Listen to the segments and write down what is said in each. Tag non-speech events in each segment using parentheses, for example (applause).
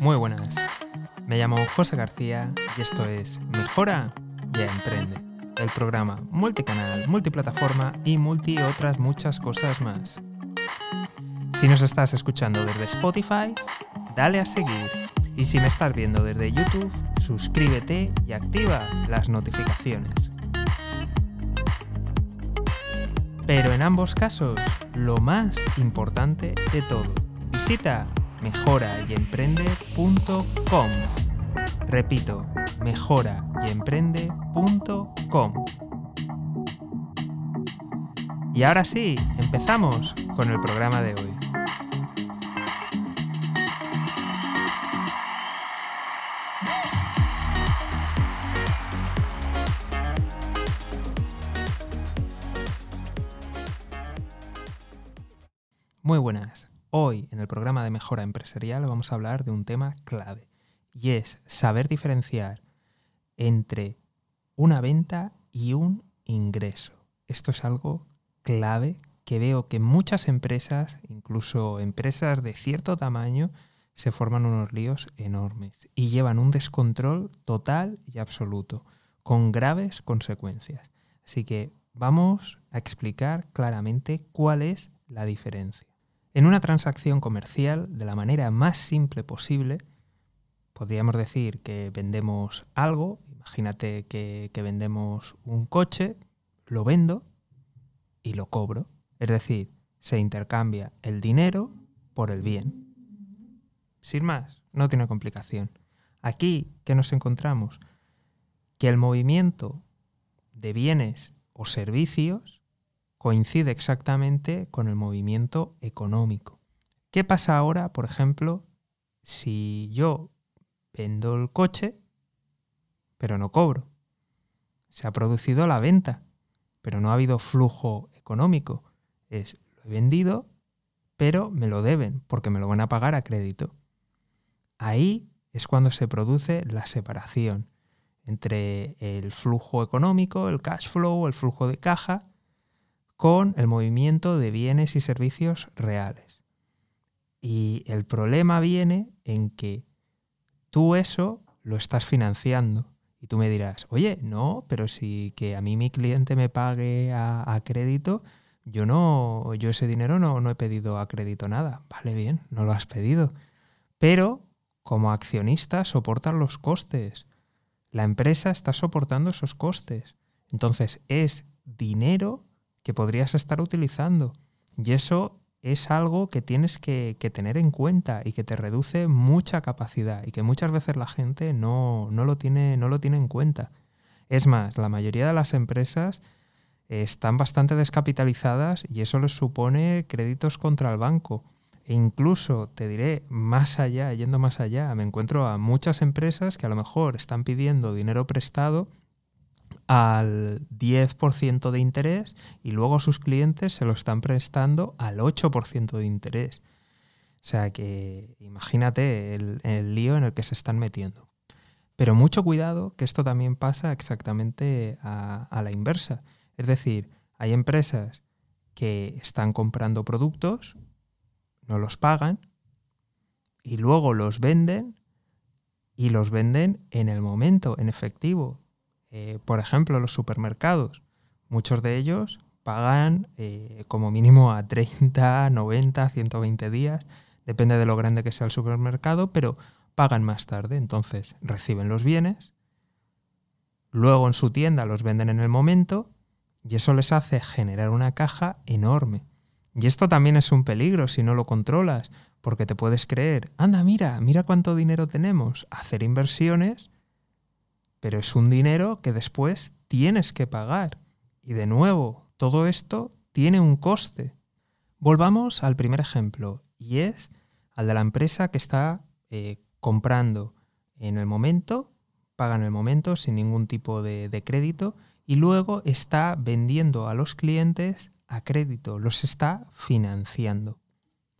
Muy buenas. Me llamo José García y esto es Mejora y Emprende, el programa multicanal, multiplataforma y multi otras muchas cosas más. Si nos estás escuchando desde Spotify, dale a seguir. Y si me estás viendo desde YouTube, suscríbete y activa las notificaciones. Pero en ambos casos, lo más importante de todo, visita mejorayemprende.com. Repito, mejorayemprende.com. Y ahora sí, empezamos con el programa de hoy. Hoy en el programa de Mejora Empresarial vamos a hablar de un tema clave y es saber diferenciar entre una venta y un ingreso. Esto es algo clave que veo que muchas empresas, incluso empresas de cierto tamaño, se forman unos líos enormes y llevan un descontrol total y absoluto, con graves consecuencias. Así que vamos a explicar claramente cuál es la diferencia. En una transacción comercial, de la manera más simple posible, podríamos decir que vendemos algo, imagínate que, vendemos un coche, lo vendo y lo cobro. Es decir, se intercambia el dinero por el bien. Sin más, no tiene complicación. Aquí, ¿qué nos encontramos? Que el movimiento de bienes o servicios coincide exactamente con el movimiento económico. ¿Qué pasa ahora, por ejemplo, si yo vendo el coche, pero no cobro? Se ha producido la venta, pero no ha habido flujo económico. Es, lo he vendido, pero me lo deben, porque me lo van a pagar a crédito. Ahí es cuando se produce la separación entre el flujo económico, el cash flow, el flujo de caja, con el movimiento de bienes y servicios reales. Y el problema viene en que tú eso lo estás financiando. Y tú me dirás, oye, no, pero si que a mí mi cliente me pague a, crédito, yo no, yo ese dinero no, no he pedido a crédito nada. Vale, bien, no lo has pedido. Pero como accionista soportan los costes. La empresa está soportando esos costes. Entonces es dinero que podrías estar utilizando. Y eso es algo que tienes que, tener en cuenta y que te reduce mucha capacidad y que muchas veces la gente no, lo tiene, no lo tiene en cuenta. Es más, la mayoría de las empresas están bastante descapitalizadas y eso les supone créditos contra el banco. E incluso, te diré, más allá, yendo más allá, me encuentro a muchas empresas que a lo mejor están pidiendo dinero prestado al 10% de interés y luego sus clientes se lo están prestando al 8% de interés. O sea que imagínate el, lío en el que se están metiendo. Pero mucho cuidado que esto también pasa exactamente a, a la inversa. Es decir, hay empresas que están comprando productos, no los pagan y luego los venden y los venden en el momento, en efectivo. Eh, por ejemplo, los supermercados, muchos de ellos pagan eh, como mínimo a 30, 90, 120 días, depende de lo grande que sea el supermercado, pero pagan más tarde. Entonces reciben los bienes, luego en su tienda los venden en el momento y eso les hace generar una caja enorme. Y esto también es un peligro si no lo controlas, porque te puedes creer, anda, mira, mira cuánto dinero tenemos, hacer inversiones pero es un dinero que después tienes que pagar. Y de nuevo, todo esto tiene un coste. Volvamos al primer ejemplo, y es al de la empresa que está eh, comprando en el momento, paga en el momento sin ningún tipo de, de crédito, y luego está vendiendo a los clientes a crédito, los está financiando.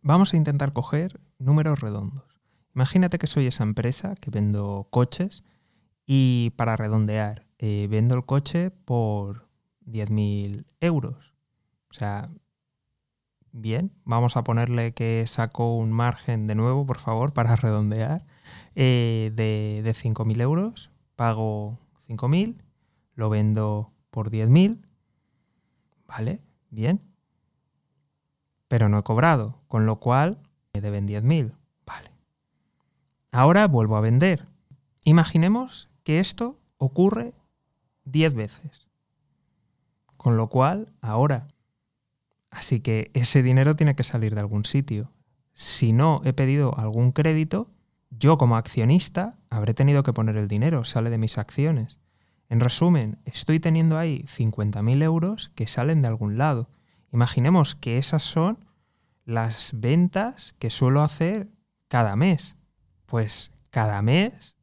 Vamos a intentar coger números redondos. Imagínate que soy esa empresa que vendo coches y para redondear, eh, vendo el coche por 10.000 euros. O sea, bien, vamos a ponerle que saco un margen de nuevo, por favor, (laughs) para redondear, eh, de, de 5.000 euros, pago 5.000, lo vendo por 10.000, ¿vale? Bien. Pero no he cobrado, con lo cual me deben 10.000, ¿vale? Ahora vuelvo a vender. Imaginemos que esto ocurre 10 veces. Con lo cual, ahora Así que ese dinero tiene que salir de algún sitio. Si no he pedido algún crédito, yo como accionista habré tenido que poner el dinero, sale de mis acciones. En resumen, estoy teniendo ahí 50.000 euros que salen de algún lado. Imaginemos que esas son las ventas que suelo hacer cada mes. Pues cada mes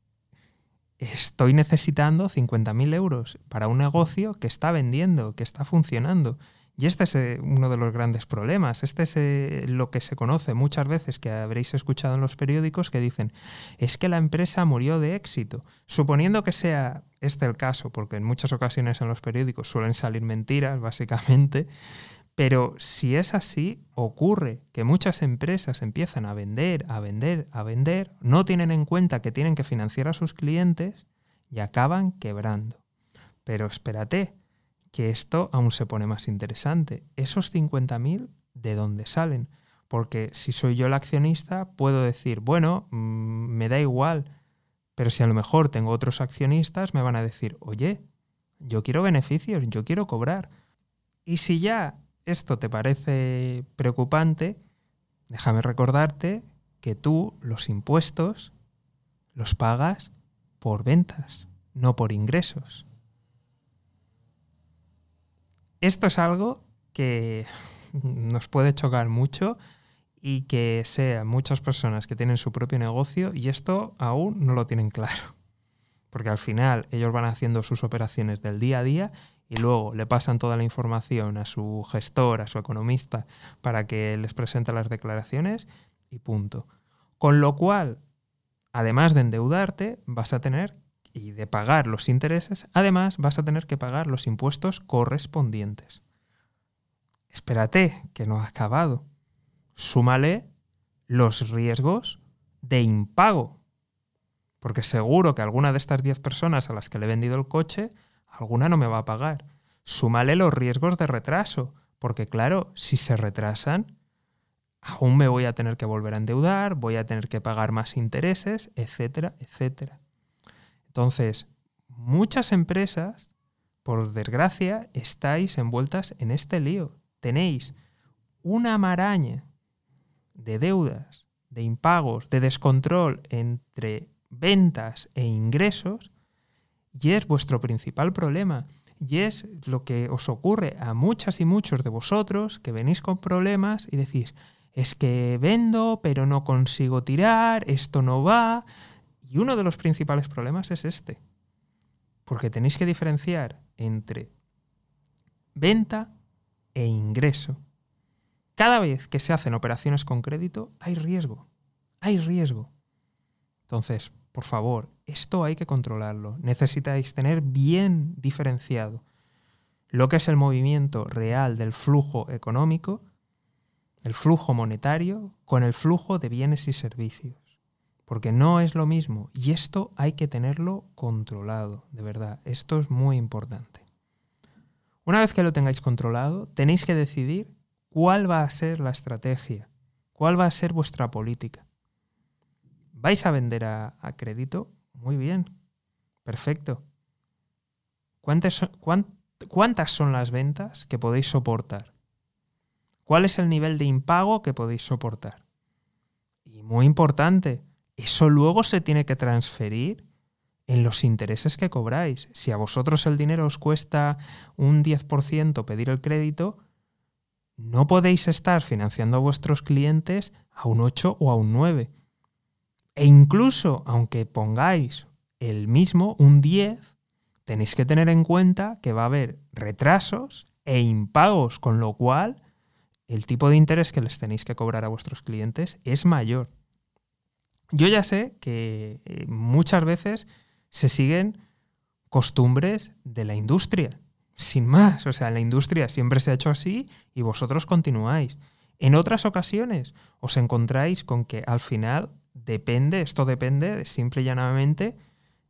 estoy necesitando 50.000 euros para un negocio que está vendiendo, que está funcionando. Y este es eh, uno de los grandes problemas. Este es eh, lo que se conoce muchas veces, que habréis escuchado en los periódicos, que dicen, es que la empresa murió de éxito. Suponiendo que sea este el caso, porque en muchas ocasiones en los periódicos suelen salir mentiras, básicamente, pero si es así, ocurre que muchas empresas empiezan a vender, a vender, a vender, no tienen en cuenta que tienen que financiar a sus clientes y acaban quebrando. Pero espérate, que esto aún se pone más interesante. Esos 50.000, ¿de dónde salen? Porque si soy yo el accionista, puedo decir, bueno, mm, me da igual, pero si a lo mejor tengo otros accionistas, me van a decir, oye, yo quiero beneficios, yo quiero cobrar. Y si ya esto te parece preocupante, déjame recordarte que tú los impuestos los pagas por ventas, no por ingresos. Esto es algo que (laughs) nos puede chocar mucho y que sean muchas personas que tienen su propio negocio y esto aún no lo tienen claro. Porque al final ellos van haciendo sus operaciones del día a día y luego le pasan toda la información a su gestor, a su economista, para que les presente las declaraciones y punto. Con lo cual, además de endeudarte, vas a tener y de pagar los intereses, además vas a tener que pagar los impuestos correspondientes. Espérate, que no ha acabado. Súmale los riesgos de impago. Porque seguro que alguna de estas 10 personas a las que le he vendido el coche, alguna no me va a pagar. Súmale los riesgos de retraso. Porque claro, si se retrasan, aún me voy a tener que volver a endeudar, voy a tener que pagar más intereses, etcétera, etcétera. Entonces, muchas empresas, por desgracia, estáis envueltas en este lío. Tenéis una maraña de deudas, de impagos, de descontrol entre ventas e ingresos, y es vuestro principal problema. Y es lo que os ocurre a muchas y muchos de vosotros que venís con problemas y decís, es que vendo, pero no consigo tirar, esto no va, y uno de los principales problemas es este, porque tenéis que diferenciar entre venta e ingreso. Cada vez que se hacen operaciones con crédito hay riesgo, hay riesgo. Entonces, por favor, esto hay que controlarlo. Necesitáis tener bien diferenciado lo que es el movimiento real del flujo económico, el flujo monetario, con el flujo de bienes y servicios porque no es lo mismo y esto hay que tenerlo controlado, de verdad, esto es muy importante. Una vez que lo tengáis controlado, tenéis que decidir cuál va a ser la estrategia, cuál va a ser vuestra política. ¿Vais a vender a, crédito? Muy bien, perfecto. ¿Cuántas ¿Cuántas son las ventas que podéis soportar? ¿Cuál es el nivel de impago que podéis soportar? Y muy importante, eso luego se tiene que transferir en los intereses que cobráis. Si a vosotros el dinero os cuesta un 10% pedir el crédito, no podéis estar financiando a vuestros clientes a un 8 o a un 9. E incluso, aunque pongáis el mismo, un 10, tenéis que tener en cuenta que va a haber retrasos e impagos, con lo cual el tipo de interés que les tenéis que cobrar a vuestros clientes es mayor. Yo ya sé que eh, muchas veces se siguen costumbres de la industria, sin más. O sea, la industria siempre se ha hecho así y vosotros continuáis. En otras ocasiones os encontráis con que al final depende, esto depende simple y llanamente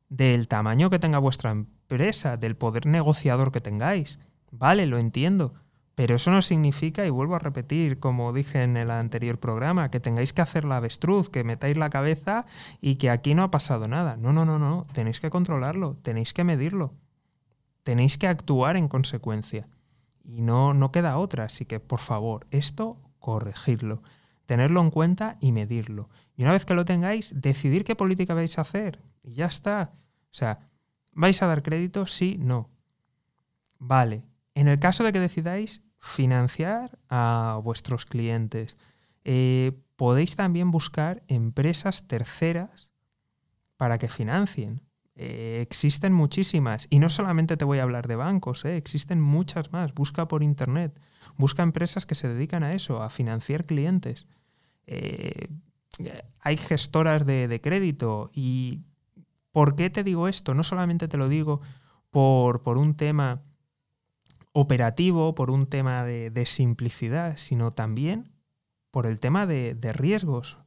del tamaño que tenga vuestra empresa, del poder negociador que tengáis. Vale, lo entiendo, pero eso no significa, y vuelvo a repetir, como dije en el anterior programa, que tengáis que hacer la avestruz, que metáis la cabeza y que aquí no ha pasado nada. No, no, no, no. Tenéis que controlarlo, tenéis que medirlo, tenéis que actuar en consecuencia. Y no, no queda otra. Así que, por favor, esto corregirlo, tenerlo en cuenta y medirlo. Y una vez que lo tengáis, decidir qué política vais a hacer. Y ya está. O sea, ¿vais a dar crédito? Sí, no. Vale. En el caso de que decidáis, financiar a vuestros clientes. Eh, podéis también buscar empresas terceras para que financien. Eh, existen muchísimas. Y no solamente te voy a hablar de bancos, eh, existen muchas más. Busca por internet. Busca empresas que se dedican a eso, a financiar clientes. Hay gestoras de, de, crédito. ¿Y por qué te digo esto? No solamente te lo digo por, por un tema operativo, por un tema de, simplicidad, sino también por el tema de, riesgos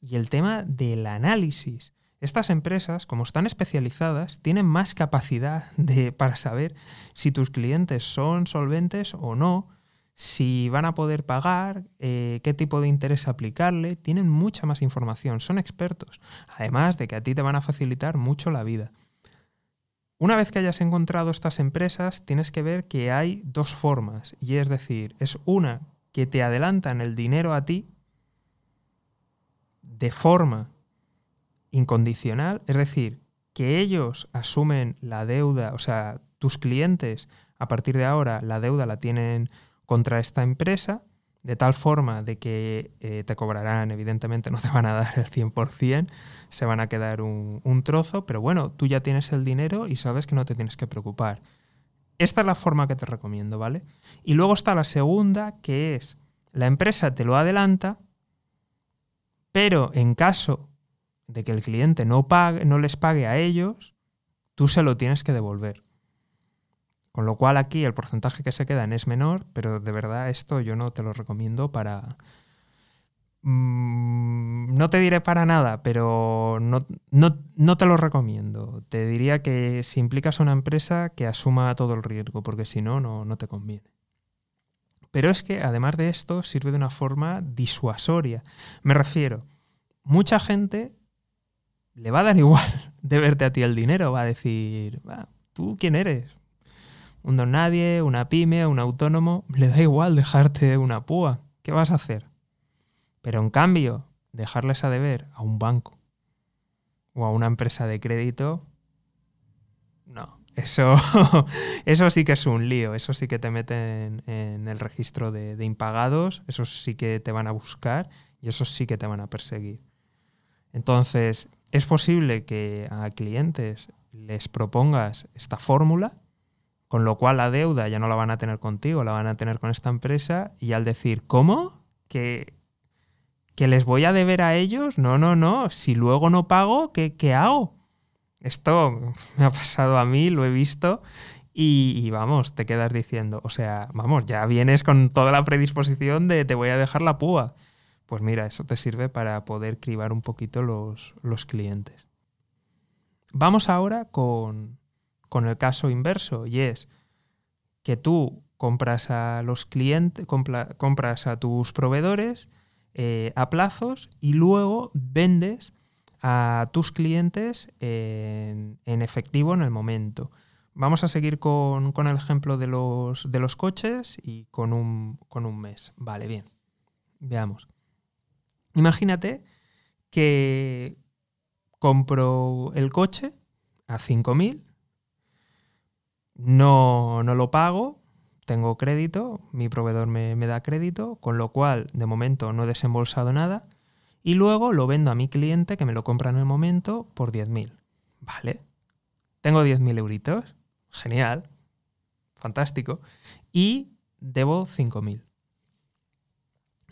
y el tema del análisis. Estas empresas, como están especializadas, tienen más capacidad de, para saber si tus clientes son solventes o no, si van a poder pagar, eh, qué tipo de interés aplicarle, tienen mucha más información, son expertos, además de que a ti te van a facilitar mucho la vida. Una vez que hayas encontrado estas empresas, tienes que ver que hay dos formas, y es decir, es una que te adelantan el dinero a ti de forma incondicional, es decir, que ellos asumen la deuda, o sea, tus clientes a partir de ahora la deuda la tienen contra esta empresa, de tal forma de que eh, te cobrarán, evidentemente (laughs) no te van a dar el 100%, se van a quedar un, un, trozo, pero bueno, tú ya tienes el dinero y sabes que no te tienes que preocupar. Esta es la forma que te recomiendo, ¿vale? Y luego está la segunda, que es, la empresa te lo adelanta, pero en caso de que el cliente no, pague, no les pague a ellos, tú se lo tienes que devolver. Con lo cual aquí el porcentaje que se quedan es menor, pero de verdad esto yo no te lo recomiendo para... Mm, no te diré para nada, pero no, no, te lo recomiendo. Te diría que si implicas a una empresa que asuma todo el riesgo, porque si no, no te conviene. Pero es que además de esto sirve de una forma disuasoria. Me refiero, mucha gente le va a dar (laughs) igual de verte a ti el dinero, va a decir, ¿tú quién eres? Un don nadie, una pyme, un autónomo, le da igual dejarte una púa. ¿Qué vas a hacer? Pero en cambio, dejarles a deber a un banco o a una empresa de crédito, no. Eso, (laughs) eso sí que es un lío, eso sí que te meten en el registro de, de impagados, eso sí que te van a buscar y eso sí que te van a perseguir. Entonces, es posible que a clientes les propongas esta fórmula con lo cual la deuda ya no la van a tener contigo, la van a tener con esta empresa y al decir, ¿cómo? ¿Que, que les voy a deber a ellos? No, no, no. Si luego no pago, ¿qué, qué hago? Esto (laughs) me ha pasado a mí, lo he visto y, vamos, te quedas diciendo, o sea, vamos, ya vienes con toda la predisposición de te voy a dejar la púa. Pues mira, eso te sirve para poder cribar un poquito los, los clientes. Vamos ahora con, con el caso inverso y es que tú compras a los clientes, compras a tus proveedores eh, a plazos y luego vendes a tus clientes en, efectivo en el momento. Vamos a seguir con, el ejemplo de los, de los coches y con un, con un mes. Vale, bien. Veamos. Imagínate que compro el coche a 5.000 no, no lo pago, tengo crédito, mi proveedor me, da crédito, con lo cual de momento no he desembolsado nada y luego lo vendo a mi cliente que me lo compra en el momento por 10.000. Vale, tengo 10.000 euritos, genial, fantástico, y debo 5.000.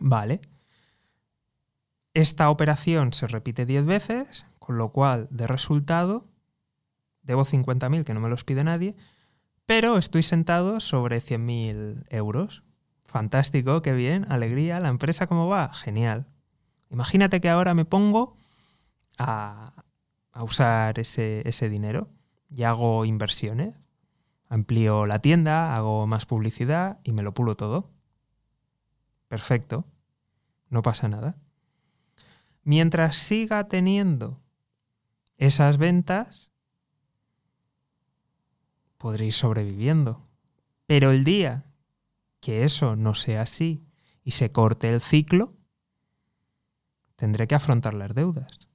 Vale. Esta operación se repite 10 veces, con lo cual de resultado debo 50.000 que no me los pide nadie pero estoy sentado sobre 100.000 euros. fantástico, qué bien, alegría, la empresa cómo va, genial. Imagínate que ahora me pongo a, usar ese, ese dinero y hago inversiones. Amplío la tienda, hago más publicidad y me lo pulo todo. Perfecto. No pasa nada. Mientras siga teniendo esas ventas, podréis sobreviviendo. Pero el día que eso no sea así y se corte el ciclo, tendré que afrontar las deudas.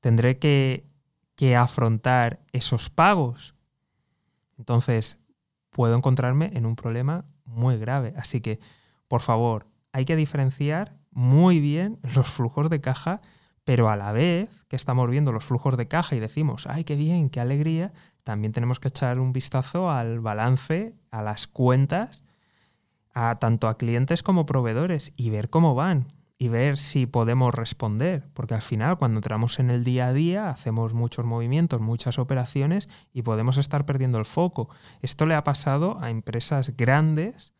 Tendré que, que afrontar esos pagos. Entonces, puedo encontrarme en un problema muy grave. Así que, por favor, hay que diferenciar muy bien los flujos de caja, pero a la vez que estamos viendo los flujos de caja y decimos, ay, qué bien, qué alegría, también tenemos que echar un vistazo al balance, a las cuentas, a tanto a clientes como proveedores y ver cómo van y ver si podemos responder, porque al final cuando entramos en el día a día hacemos muchos movimientos, muchas operaciones y podemos estar perdiendo el foco. Esto le ha pasado a empresas grandes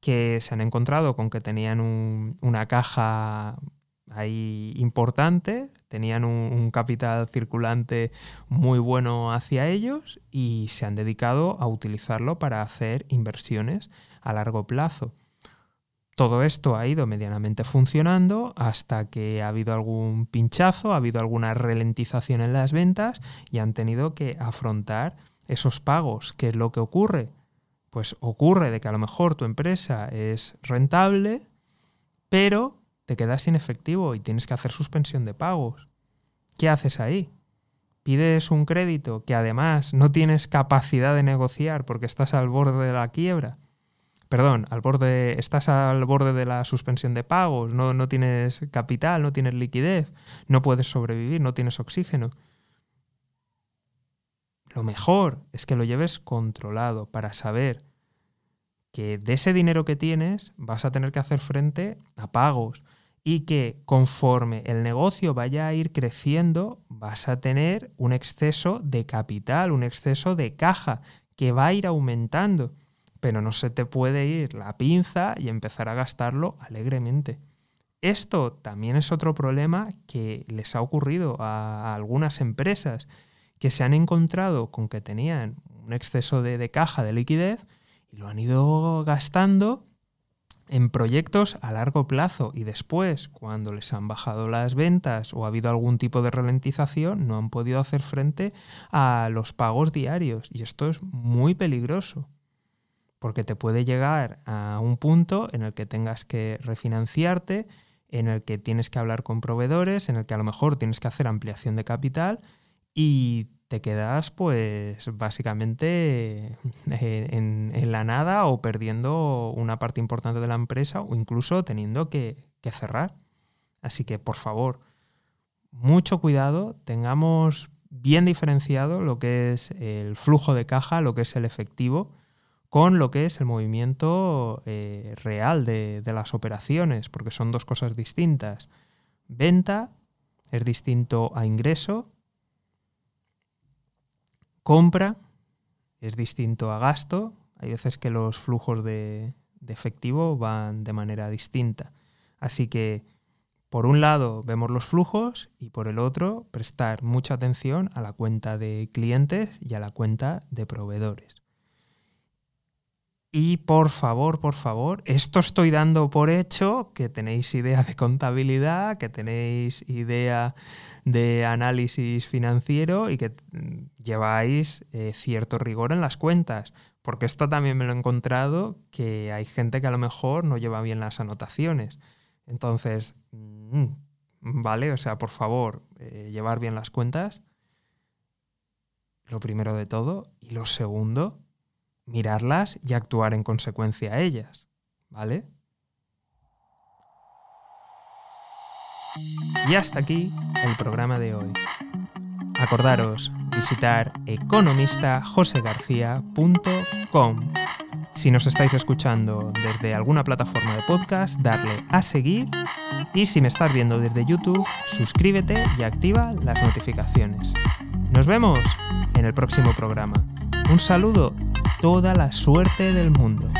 que se han encontrado con que tenían una caja ahí importante, tenían un, capital circulante muy bueno hacia ellos y se han dedicado a utilizarlo para hacer inversiones a largo plazo. Todo esto ha ido medianamente funcionando hasta que ha habido algún pinchazo, ha habido alguna ralentización en las ventas y han tenido que afrontar esos pagos. ¿Qué es lo que ocurre? Pues ocurre de que a lo mejor tu empresa es rentable, pero te quedas sin efectivo y tienes que hacer suspensión de pagos. ¿Qué haces ahí? Pides un crédito que además no tienes capacidad de negociar porque estás al borde de la quiebra. Perdón, al borde, estás al borde de la suspensión de pagos, no, no tienes capital, no tienes liquidez, no puedes sobrevivir, no tienes oxígeno. Lo mejor es que lo lleves controlado para saber que de ese dinero que tienes vas a tener que hacer frente a pagos, y que conforme el negocio vaya a ir creciendo, vas a tener un exceso de capital, un exceso de caja que va a ir aumentando, pero no se te puede ir la pinza y empezar a gastarlo alegremente. Esto también es otro problema que les ha ocurrido a algunas empresas que se han encontrado con que tenían un exceso de, de caja, de liquidez, y lo han ido gastando en proyectos a largo plazo y después, cuando les han bajado las ventas o ha habido algún tipo de ralentización, no han podido hacer frente a los pagos diarios. Y esto es muy peligroso, porque te puede llegar a un punto en el que tengas que refinanciarte, en el que tienes que hablar con proveedores, en el que a lo mejor tienes que hacer ampliación de capital y te quedas pues básicamente en, la nada o perdiendo una parte importante de la empresa o incluso teniendo que, cerrar. Así que por favor, mucho cuidado, tengamos bien diferenciado lo que es el flujo de caja, lo que es el efectivo, con lo que es el movimiento eh, real de, las operaciones, porque son dos cosas distintas. Venta es distinto a ingreso compra es distinto a gasto. Hay veces que los flujos de, efectivo van de manera distinta. Así que, por un lado, vemos los flujos y por el otro, prestar mucha atención a la cuenta de clientes y a la cuenta de proveedores. Y por favor, por favor, esto estoy dando por hecho que tenéis idea de contabilidad, que tenéis idea de análisis financiero y que mm, lleváis eh, cierto rigor en las cuentas. Porque esto también me lo he encontrado, que hay gente que a lo mejor no lleva bien las anotaciones. Entonces, mm, vale, o sea, por favor, eh, llevar bien las cuentas, lo primero de todo. Y lo segundo, mirarlas y actuar en consecuencia a ellas, ¿vale? Y hasta aquí el programa de hoy. Acordaros visitar economistajosegarcía.com. Si nos estáis escuchando desde alguna plataforma de podcast, darle a seguir y si me estás viendo desde YouTube, suscríbete y activa las notificaciones. Nos vemos en el próximo programa. Un saludo toda la suerte del mundo.